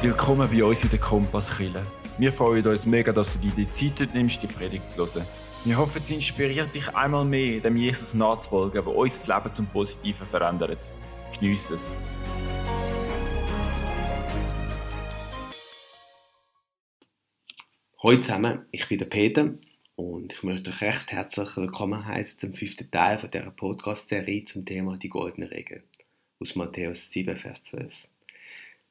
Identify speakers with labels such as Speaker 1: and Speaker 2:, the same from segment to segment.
Speaker 1: Willkommen bei uns in der Kompasskille. Wir freuen uns mega, dass du dir die Zeit nimmst, die Predigt zu hören. Wir hoffen, sie inspiriert dich einmal mehr, dem Jesus nachzufolgen, der unser Leben zum Positiven verändert. Geniess es.
Speaker 2: Hallo zusammen, ich bin der Peter und ich möchte euch recht herzlich willkommen heißen zum fünften Teil dieser Podcast-Serie zum Thema die goldene Regel aus Matthäus 7, Vers 12.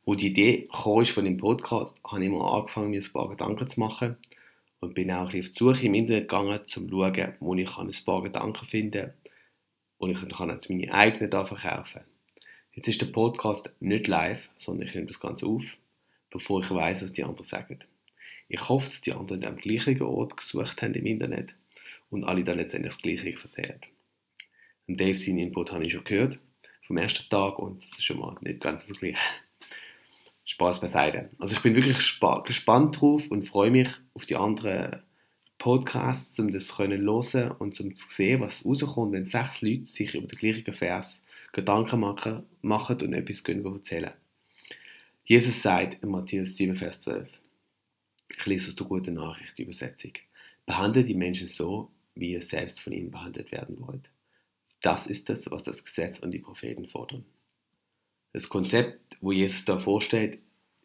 Speaker 2: Wo die Idee kam von dem Podcast, habe ich mal angefangen, mir ein paar Gedanken zu machen und bin auch auf die Suche im Internet gegangen, um zu schauen, wo ich ein paar Gedanken finden kann und ich kann jetzt meine eigenen da verkaufen. Jetzt ist der Podcast nicht live, sondern ich nehme das Ganze auf, bevor ich weiß, was die anderen sagen. Ich hoffe, dass die anderen am gleichen Ort gesucht haben im Internet und alle dann letztendlich das Gleiche erzählen. Und Dave, seinen Input habe ich schon gehört, vom ersten Tag und das ist schon mal nicht ganz das Gleiche. Spaß beiseite. Also ich bin wirklich gespannt drauf und freue mich auf die anderen Podcasts, um das zu hören und um zu sehen, was rauskommt, wenn sechs Leute sich über den gleichen Vers Gedanken machen, machen und etwas erzählen. Jesus sagt in Matthäus 7, Vers 12, ich lese aus der Guten Nachricht, Übersetzung. Behandelt die Menschen so, wie ihr selbst von ihnen behandelt werden wollt. Das ist es, was das Gesetz und die Propheten fordern. Das Konzept, wo Jesus da vorstellt,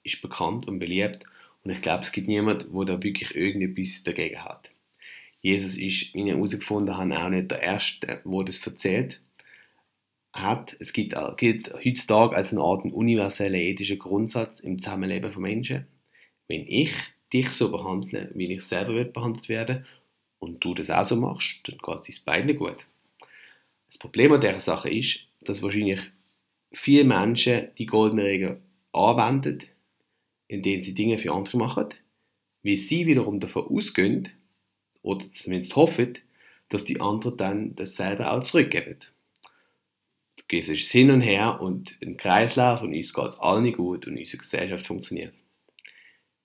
Speaker 2: ist bekannt und beliebt und ich glaube, es gibt niemanden, der da wirklich irgendetwas dagegen hat. Jesus ist, wie wir herausgefunden haben, auch nicht der Erste, der das erzählt hat. Es gibt, gilt heutzutage als eine Art universeller ethischer Grundsatz im Zusammenleben von Menschen. Wenn ich dich so behandeln, wie ich selber behandelt werden und du das auch so machst, dann geht es beiden gut. Das Problem an dieser Sache ist, dass wahrscheinlich viele Menschen die goldene Regel anwenden, indem sie Dinge für andere machen, wie sie wiederum davon ausgehen, oder zumindest hoffen, dass die anderen dann dasselbe auch zurückgeben. Es ist hin und her und ein Kreislauf und uns geht es allen gut und unsere Gesellschaft funktioniert.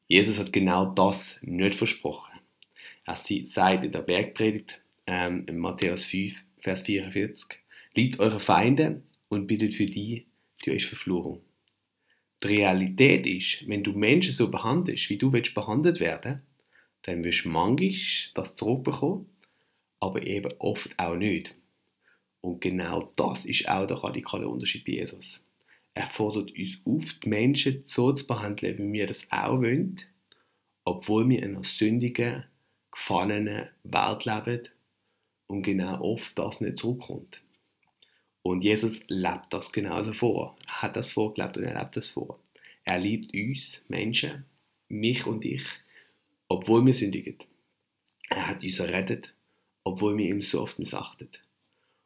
Speaker 2: Jesus hat genau das nicht versprochen. Er sagt in der Bergpredigt ähm, in Matthäus 5, Vers 44, Liebt eure Feinde und bittet für die, die euch verfluchen. Die Realität ist, wenn du Menschen so behandelst, wie du willst behandelt werden, dann wirst du manchmal das zurückbekommen, aber eben oft auch nicht. Und genau das ist auch der radikale Unterschied bei Jesus. Er fordert uns auf, die Menschen so zu behandeln, wie wir das auch wollen, obwohl wir in einer sündigen, gefallenen Welt leben und genau oft das nicht zurückkommt. Und Jesus lebt das genauso vor. Er hat das vorgelebt und er lebt das vor. Er liebt uns, Menschen, mich und dich, obwohl wir sündigen. Er hat uns errettet, obwohl wir ihm so oft missachten.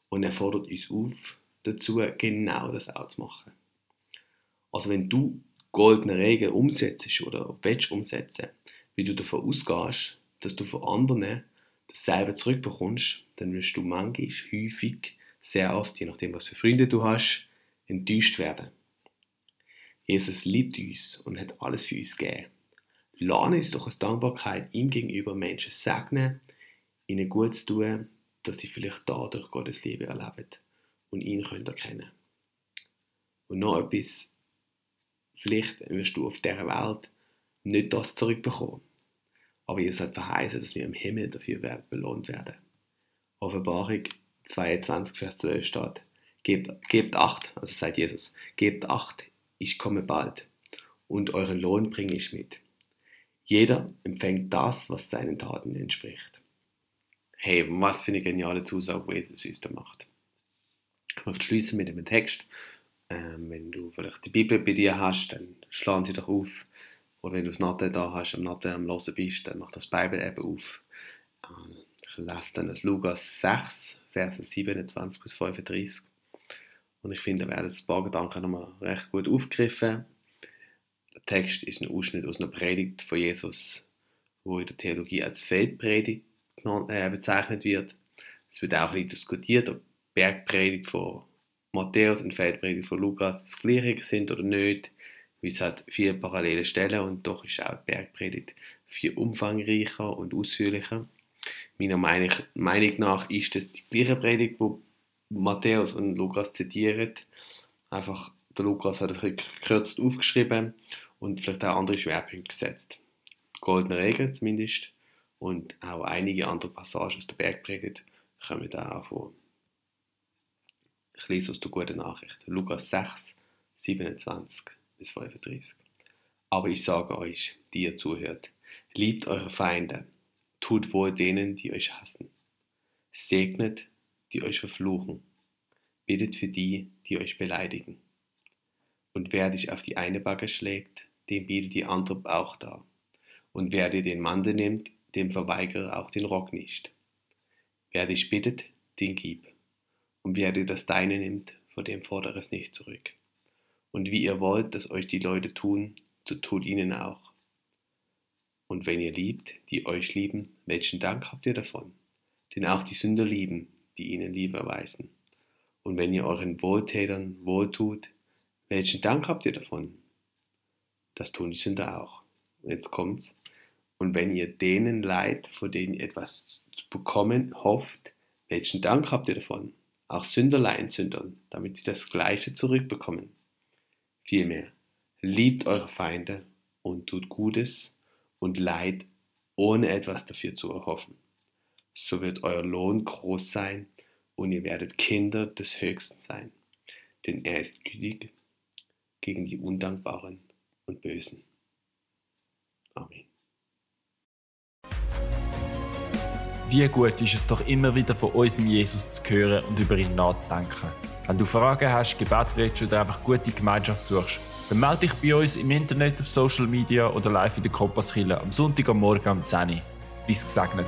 Speaker 2: Und er fordert uns auf, dazu genau das auch zu machen. Also wenn du goldene Regeln umsetzt oder willst umsetzen, wie du davon ausgehst, dass du von anderen dasselbe zurückbekommst, dann wirst du manchmal, häufig, sehr oft, je nachdem, was für Freunde du hast, enttäuscht werden. Jesus liebt uns und hat alles für uns gegeben. Lerne es doch aus Dankbarkeit ihm gegenüber Menschen segnen, ihnen gut zu tun, dass sie vielleicht dadurch Gottes Liebe erleben und ihn können erkennen. Und noch etwas, Vielleicht wirst du auf dieser Welt nicht das zurückbekommen. Aber Jesus hat verheißen, dass wir im Himmel dafür belohnt werden. Offenbarung 22, Vers 12 steht, gebt, gebt Acht, also sagt Jesus, gebt Acht, ich komme bald und euren Lohn bringe ich mit. Jeder empfängt das, was seinen Taten entspricht. Hey, was für eine geniale Zusage, die Jesus uns da macht. Ich möchte schließen mit einem Text ähm, wenn du vielleicht die Bibel bei dir hast, dann schlag sie doch auf. Oder wenn du das Natte da hast, am Natte am Hören bist, dann mach das Bibel eben auf. Ähm, lese dann Lukas 6, Verse 27 bis 35. Und ich finde, da werden ein paar Gedanken nochmal recht gut aufgegriffen. Der Text ist ein Ausschnitt aus einer Predigt von Jesus, wo in der Theologie als Feldpredigt äh, bezeichnet wird. Es wird auch ein bisschen diskutiert, ob Bergpredigt von Matthäus und Feldpredigt von Lukas das gleiche sind oder nicht, weil es hat viele parallele Stellen und doch ist auch die Bergpredigt viel umfangreicher und ausführlicher. Meiner Meinung nach ist das die gleiche Predigt, wo Matthäus und Lukas zitieren. Einfach der Lukas hat bisschen gekürzt aufgeschrieben und vielleicht auch andere Schwerpunkte gesetzt. Die goldene Regel zumindest und auch einige andere Passagen aus der Bergpredigt kommen da auch vor. Ich lese aus der guten Nachricht. Lukas 6, 27 bis 35. Aber ich sage euch, die ihr zuhört, liebt eure Feinde, tut wohl denen, die euch hassen, segnet, die euch verfluchen, betet für die, die euch beleidigen. Und wer dich auf die eine Backe schlägt, dem bietet die andere auch dar. Und wer dir den Mantel nimmt, dem verweigere auch den Rock nicht. Wer dich bittet, den gib. Und wer dir das Deine nimmt, vor dem fordere es nicht zurück. Und wie ihr wollt, dass euch die Leute tun, so tut ihnen auch. Und wenn ihr liebt, die euch lieben, welchen Dank habt ihr davon? Denn auch die Sünder lieben, die ihnen Liebe erweisen. Und wenn ihr euren Wohltätern wohltut, welchen Dank habt ihr davon? Das tun die Sünder auch. Jetzt kommt's. Und wenn ihr denen leid, vor denen ihr etwas zu bekommen hofft, welchen Dank habt ihr davon? Auch Sünderlein sündern, damit sie das Gleiche zurückbekommen. Vielmehr, liebt eure Feinde und tut Gutes und Leid, ohne etwas dafür zu erhoffen. So wird euer Lohn groß sein und ihr werdet Kinder des Höchsten sein, denn er ist gütig gegen die Undankbaren und Bösen. Amen.
Speaker 1: Wie gut ist es doch immer wieder von unserem Jesus zu hören und über ihn nachzudenken. Wenn du Fragen hast, Gebet willst oder einfach gute Gemeinschaft suchst, dann melde dich bei uns im Internet, auf Social Media oder live in der Kompasskille am Sonntag am Morgen um 10 Uhr. Bis gesegnet.